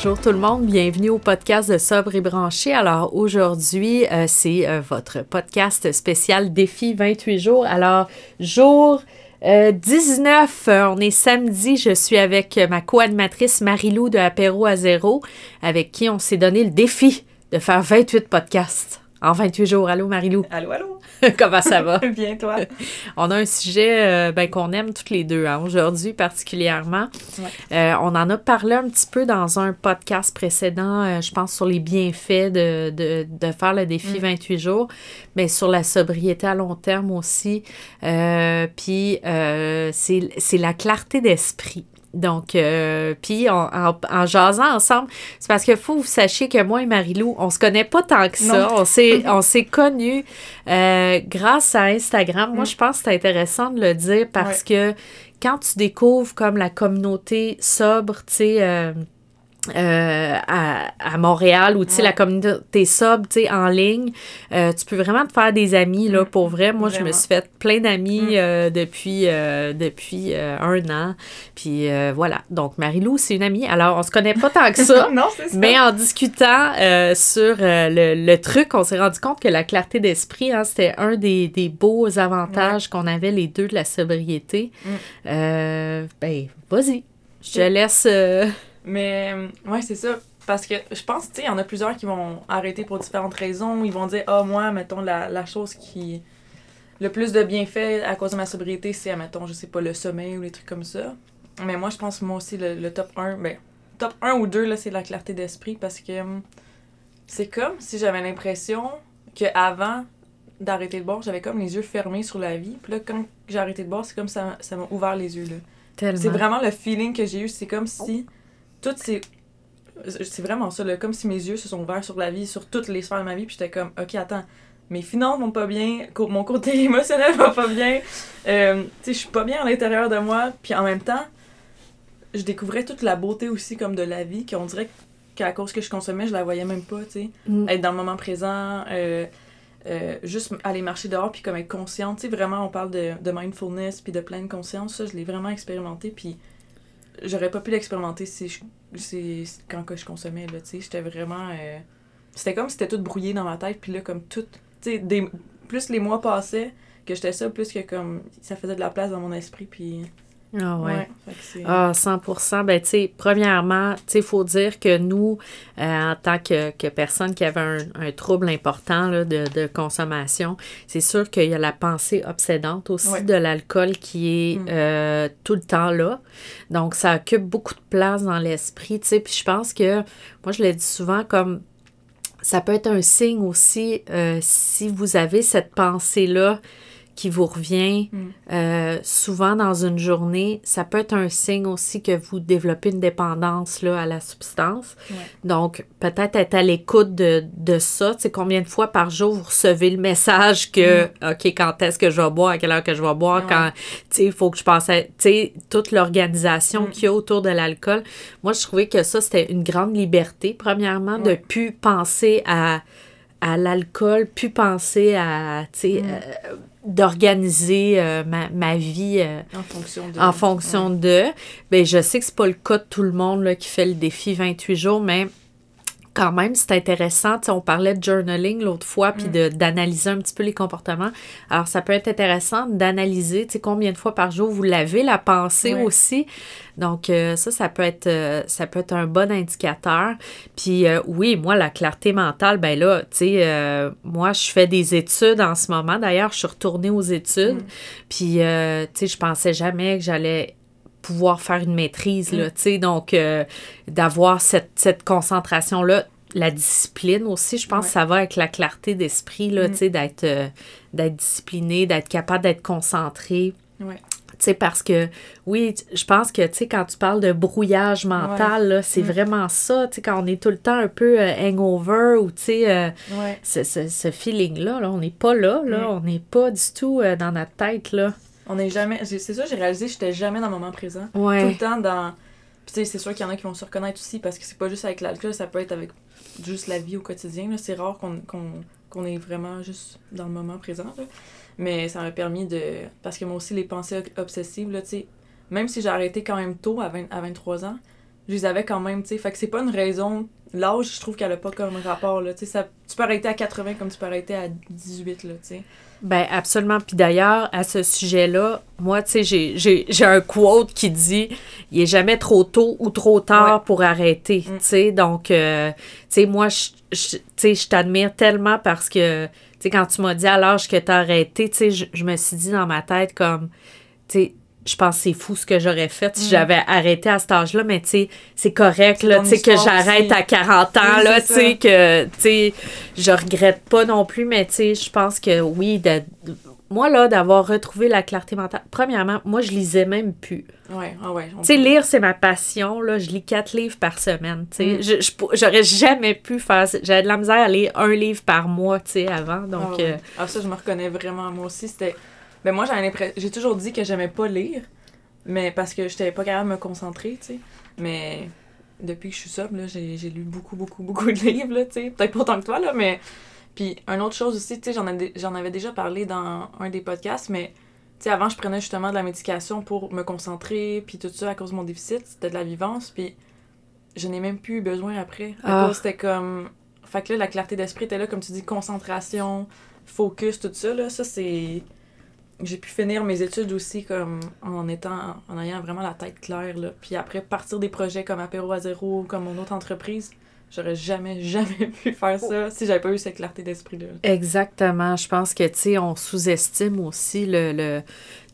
Bonjour tout le monde, bienvenue au podcast de Sobre et Branché. Alors aujourd'hui, euh, c'est euh, votre podcast spécial Défi 28 jours. Alors, jour 19, euh, on est samedi, je suis avec ma co-animatrice Marilou de Apéro à zéro, avec qui on s'est donné le défi de faire 28 podcasts en 28 jours. Allô Marilou? Allô, allô? Comment ça va? Bien, toi? On a un sujet euh, ben, qu'on aime toutes les deux, hein, aujourd'hui particulièrement. Euh, on en a parlé un petit peu dans un podcast précédent, euh, je pense, sur les bienfaits de, de, de faire le défi 28 mm. jours, mais sur la sobriété à long terme aussi. Puis, c'est la clarté d'esprit. Donc, euh, puis en, en, jasant ensemble, c'est parce qu'il faut que vous sachiez que moi et Marilou, on se connaît pas tant que ça. On s'est, on s'est connus euh, grâce à Instagram. Moi, mm. je pense que c'est intéressant de le dire parce que quand tu découvres comme la communauté sobre, tu sais, euh, euh, à, à, Montréal ou tu sais la communauté sub en ligne euh, tu peux vraiment te faire des amis là mm. pour vrai. Moi je me suis fait plein d'amis mm. euh, depuis depuis un an. Puis voilà. Donc Marilou c'est une amie. Alors on se connaît pas tant que ça, non, ça. mais en discutant sur le, le, truc on s'est rendu compte que la clarté d'esprit hein, c'était un des, des, beaux avantages qu'on avait les deux de la sobriété. Mm. ben vas-y. Je te laisse mais ouais, c'est ça. Parce que je pense, tu sais, il y en a plusieurs qui vont arrêter pour différentes raisons. Ils vont dire, ah, moi, mettons, la, la chose qui. Le plus de bienfaits à cause de ma sobriété, c'est, mettons, je sais pas, le sommeil ou les trucs comme ça. Mais moi, je pense, moi aussi, le, top 1, ben, top 1 ou 2, là, c'est la clarté d'esprit parce que hum, c'est comme si j'avais l'impression que avant d'arrêter de boire, j'avais comme les yeux fermés sur la vie. Puis là, quand j'ai arrêté de boire, c'est comme ça ça m'a ouvert les yeux, là. C'est vraiment le feeling que j'ai eu. C'est comme si tout c'est c'est vraiment ça, là, comme si mes yeux se sont ouverts sur la vie, sur toutes les sphères de ma vie, puis j'étais comme, ok, attends, mes finances vont pas bien, mon côté émotionnel va pas bien, euh, tu sais, je suis pas bien à l'intérieur de moi, puis en même temps, je découvrais toute la beauté aussi, comme de la vie, qu'on dirait qu'à cause que je consommais, je la voyais même pas, tu sais. Mm. Être dans le moment présent, euh, euh, juste aller marcher dehors, puis comme être consciente, tu sais, vraiment, on parle de, de mindfulness, puis de pleine conscience, ça, je l'ai vraiment expérimenté, puis j'aurais pas pu l'expérimenter si je, quand que je consommais là tu j'étais vraiment euh, c'était comme si c'était tout brouillé dans ma tête puis là comme tout plus les mois passaient que j'étais ça plus que comme ça faisait de la place dans mon esprit puis ah ouais. ah, 100 Ben, tu sais, premièrement, tu sais, il faut dire que nous, euh, en tant que, que personne qui avait un, un trouble important là, de, de, consommation, c'est sûr qu'il y a la pensée obsédante aussi de l'alcool qui est mm. euh, tout le temps là. Donc, ça occupe beaucoup de place dans l'esprit, tu sais. Puis je pense que, moi, je l'ai dit souvent comme ça peut être un signe aussi euh, si vous avez cette pensée-là qui vous revient mm. euh, souvent dans une journée, ça peut être un signe aussi que vous développez une dépendance là, à la substance. Donc, peut-être être à l'écoute de, de ça. Tu sais, combien de fois par jour vous recevez le message que, mm. OK, quand est-ce que je vais boire, à quelle heure que je vais boire, quand, tu sais, il faut que je passe à, tu sais, toute l'organisation mm. qu'il y a autour de l'alcool. Moi, je trouvais que ça, c'était une grande liberté, premièrement, de plus penser à à l'alcool, plus penser à, tu sais, euh, d'organiser euh, ma, ma, vie euh, en fonction de. En fonction de. Ben, je sais que c'est pas le cas de tout le monde là, qui fait le défi 28 jours, mais quand même, c'est intéressant. on parlait de journaling l'autre fois, puis mm. d'analyser un petit peu les comportements. Alors, ça peut être intéressant d'analyser, tu sais, combien de fois par jour vous l'avez, la pensée aussi. Donc, euh, ça, ça peut, être, euh, ça peut être un bon indicateur. Puis, euh, oui, moi, la clarté mentale, ben là, tu sais, moi, je fais des études en ce moment. D'ailleurs, je suis retournée aux études. Mm. Puis, tu sais, je pensais jamais que j'allais pouvoir faire une maîtrise, là, mm. tu sais, donc euh, d'avoir cette, cette concentration-là, la discipline aussi, je pense que ça va avec la clarté d'esprit, là, mm. tu sais, d'être, euh, d'être discipliné, d'être capable d'être concentré. Ouais. sais, parce que, oui, je pense que, tu sais, quand tu parles de brouillage mental, c'est mm. vraiment ça, tu sais, quand on est tout le temps un peu euh, hangover ou, tu sais, euh, ce, ce, feeling-là, là, on n'est pas là, là, mm. on n'est pas du tout euh, dans notre tête, là. On n'est jamais, c'est ça, j'ai réalisé, que j'étais jamais dans le moment présent. Tout le temps dans... Puis, tu sais, c'est sûr qu'il y en a qui vont se reconnaître aussi, parce que c'est pas juste avec l'alcool, ça peut être avec juste la vie au quotidien, c'est rare qu'on est vraiment juste dans le moment présent, là. Mais ça m'a permis de. Parce que moi aussi, les pensées obsessives, là, tu sais, même si j'ai arrêté quand même tôt, à, 20, à 23 ans, je les avais quand même, tu sais. Fait que c'est pas une raison. L'âge, je trouve qu'elle a pas comme rapport, là. Tu sais, tu peux arrêter à 80 comme tu peux arrêter à 18, là, tu sais. Ben absolument. Puis d'ailleurs, à ce sujet-là, moi, tu sais, j'ai un quote qui dit « Il est jamais trop tôt ou trop tard pour arrêter. Mm. Tu sais, donc, euh, tu sais, moi, je t'admire tellement parce que tu sais, quand tu m'as dit à l'âge que tu as arrêté, tu sais, je, me suis dit dans ma tête comme, tu sais, je pense que c'est fou ce que j'aurais fait si mm. j'avais arrêté à cet âge-là, mais tu sais, c'est correct, là, tu sais, que j'arrête à 40 ans, là, tu sais, que, tu sais, je regrette pas non plus, mais tu sais, je pense que oui, de, moi, là, d'avoir retrouvé la clarté mentale, premièrement, moi, je lisais même plus. Ouais, ah ouais. Tu sais, lire, c'est ma passion, là. Je lis quatre livres par semaine, tu sais. Mm. J'aurais jamais pu faire... J'avais de la misère à lire un livre par mois, tu sais, avant, donc... Ah, euh, ah, ça, je me reconnais vraiment. Moi aussi, c'était... Ben moi, j'ai toujours dit que j'aimais pas lire, mais parce que j'étais pas capable de me concentrer, tu sais. Mais depuis que je suis sobre, là, j'ai lu beaucoup, beaucoup, beaucoup de livres, là, tu sais. Peut-être pas autant que toi, là, mais puis, une autre chose aussi, tu sais, j'en avais déjà parlé dans un des podcasts, mais tu sais, avant, je prenais justement de la médication pour me concentrer, puis tout ça à cause de mon déficit, c'était de la vivance, puis je n'ai même plus eu besoin après. À ah. c'était comme. Fait que là, la clarté d'esprit était là, comme tu dis, concentration, focus, tout ça, là. Ça, c'est. J'ai pu finir mes études aussi comme en étant en ayant vraiment la tête claire là. Puis après partir des projets comme Apéro à zéro, comme mon autre entreprise, J'aurais jamais, jamais pu faire ça si j'avais pas eu cette clarté d'esprit-là. Exactement. Je pense que, tu sais, on sous-estime aussi le, le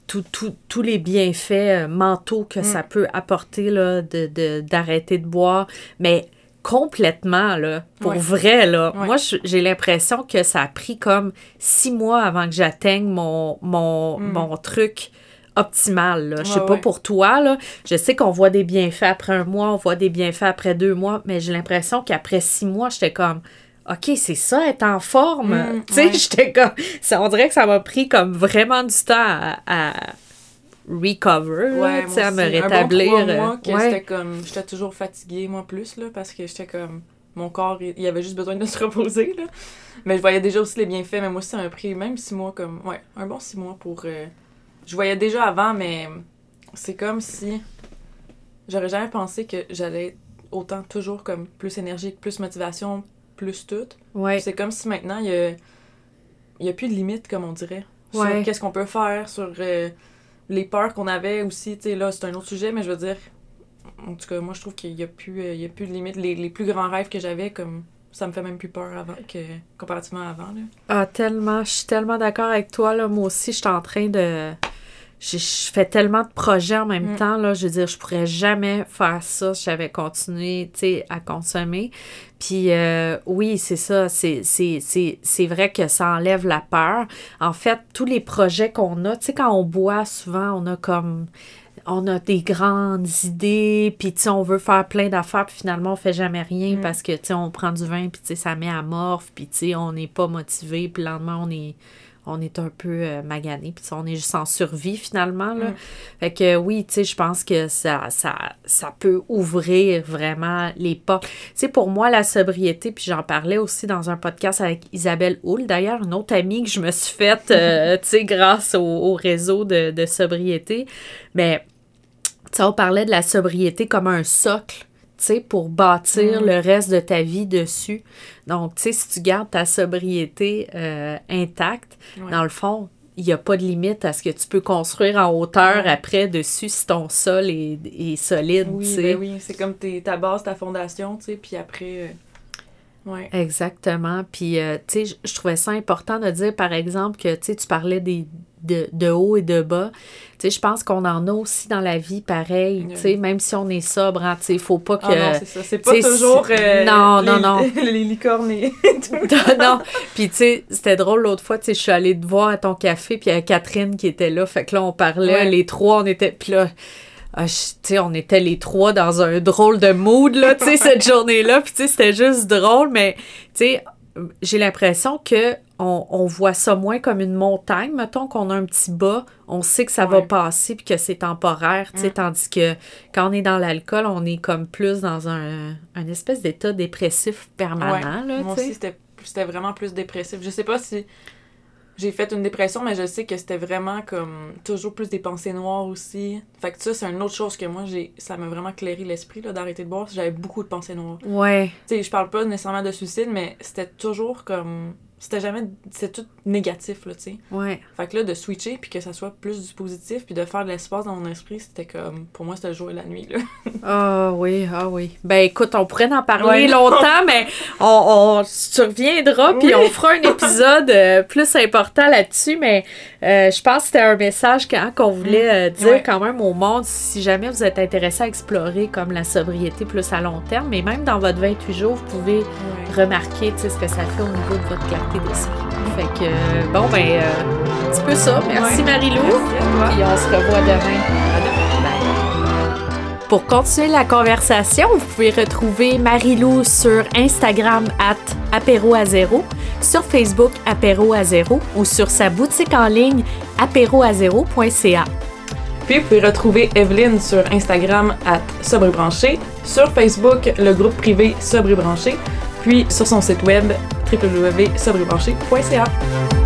tous les bienfaits euh, mentaux que ça mm. peut apporter là, de, d'arrêter de, boire. Mais complètement, là, pour vrai, là. Moi, j'ai l'impression que ça a pris comme six mois avant que j'atteigne mon, mon, mm. mon truc optimal. Là. Je sais pas pour toi, là. Je sais qu'on voit des bienfaits après un mois, on voit des bienfaits après deux mois, mais j'ai l'impression qu'après six mois, j'étais comme OK, c'est ça, être en forme. Mm, tu sais, j'étais comme. Ça, on dirait que ça m'a pris comme vraiment du temps à, recover, à me rétablir. Un bon que j'étais comme. J'étais toujours fatiguée, moi, plus, là, parce que j'étais comme. Mon corps, il avait juste besoin de se reposer, là. Mais je voyais déjà aussi les bienfaits, mais moi aussi, ça m'a pris même six mois, comme. Ouais, un bon six mois pour. Euh, je voyais déjà avant, mais c'est comme si j'aurais jamais pensé que j'allais être autant toujours comme plus énergique, plus motivation, plus tout. Ouais. C'est comme si maintenant il y a, y a plus de limites, comme on dirait. Sur qu'est-ce qu'on peut faire, sur euh, les peurs qu'on avait aussi. Tu sais, là, c'est un autre sujet, mais je veux dire, en tout cas, moi, je trouve qu'il y a plus, euh, a plus de limites. Les, les plus grands rêves que j'avais, comme ça me fait même plus peur avant que comparativement à avant. Là. Ah, tellement. Je suis tellement d'accord avec toi. Là. Moi aussi, je suis en train de je, fais tellement de projets en même mm. temps, là, je veux dire, je pourrais jamais faire ça si j'avais continué, à consommer. Puis euh, oui, c'est ça, c'est, c'est, vrai que ça enlève la peur. En fait, tous les projets qu'on a, tu sais, quand on boit, souvent, on a comme on a des grandes idées, puis on veut faire plein d'affaires, puis finalement, on fait jamais rien mm. parce que, tu on prend du vin, puis ça met à morph, puis on n'est pas motivé, puis le lendemain, on est on est un peu euh, magané, puis on est juste en survie finalement. Là. Mm. Fait que oui, tu sais, je pense que ça, ça, ça peut ouvrir vraiment les portes. Tu sais, pour moi, la sobriété, puis j'en parlais aussi dans un podcast avec Isabelle Houle, d'ailleurs, une autre amie que je me suis faite, euh, tu sais, grâce au, réseau de, de sobriété. Mais, tu sais, on parlait de la sobriété comme un socle pour bâtir mm. le reste de ta vie dessus. Donc, tu sais, si tu gardes ta sobriété euh, intacte, dans le fond, il n'y a pas de limite à ce que tu peux construire en hauteur après dessus si ton sol est, solide. Oui, ben oui, c'est comme ta base, ta fondation, tu sais, puis après. Euh, ouais. Exactement. Puis, euh, tu sais, je trouvais ça important de dire, par exemple, que tu parlais des, de, de haut et de bas. Tu sais, je pense qu'on en a aussi dans la vie pareil, tu sais, même si on est sobre, hein, tu sais, faut pas que... Ah non, c'est ça, c'est pas toujours euh, non, non, non. les licornes et tout. non, puis tu sais, c'était drôle l'autre fois, tu sais, je suis allée te voir à ton café, puis il y a Catherine qui était là, fait que là, on parlait, les trois, on était... Puis là, ah, sais, on était les trois dans un drôle de mood, là, tu sais, cette journée-là. Puis, tu sais, c'était juste drôle, mais, tu sais, j'ai l'impression que on, voit ça moins comme une montagne, mettons qu'on a un petit bas, on sait que ça va passer puis que c'est temporaire, tu sais, mm. tandis que quand on est dans l'alcool, on est comme plus dans un, un espèce d'état dépressif permanent, là, Moi aussi, c'était vraiment plus dépressif. Je sais pas si j'ai fait une dépression, mais je sais que c'était vraiment comme toujours plus des pensées noires aussi. Fait que ça, c'est une autre chose que moi, j'ai ça m'a vraiment clairé l'esprit d'arrêter de boire. J'avais beaucoup de pensées noires. Ouais. Tu sais, je parle pas nécessairement de suicide, mais c'était toujours comme c'était jamais c'est tout négatif là tu sais. Ouais. Fait que là de switcher puis que ça soit plus du positif puis de faire de l'espace dans mon esprit c'était comme pour moi c'était le jour et la nuit là. Ah oui ah oui. Ben écoute on pourrait en parler longtemps mais on, on tu reviendras puis on fera un épisode euh, plus important là-dessus mais euh, je pense que c'était un message qu'on voulait euh, mm. dire quand même au monde si jamais vous êtes intéressé à explorer comme la sobriété plus à long terme mais même dans votre 28 jours vous pouvez remarquer ce que ça fait au niveau de votre fait que, bon, ben, euh, un petit peu ça. Merci Marie-Lou. Puis on se revoit demain. Pour continuer la conversation, vous pouvez retrouver Marie-Lou sur Instagram at apéro à zéro, sur Facebook apéro à zéro ou sur sa boutique en ligne apéroazéro.ca. Puis vous pouvez retrouver Evelyne sur Instagram at sobrebranché, sur Facebook le groupe privé Sobrebranché, puis sur son site web www.sobrebranché.ca.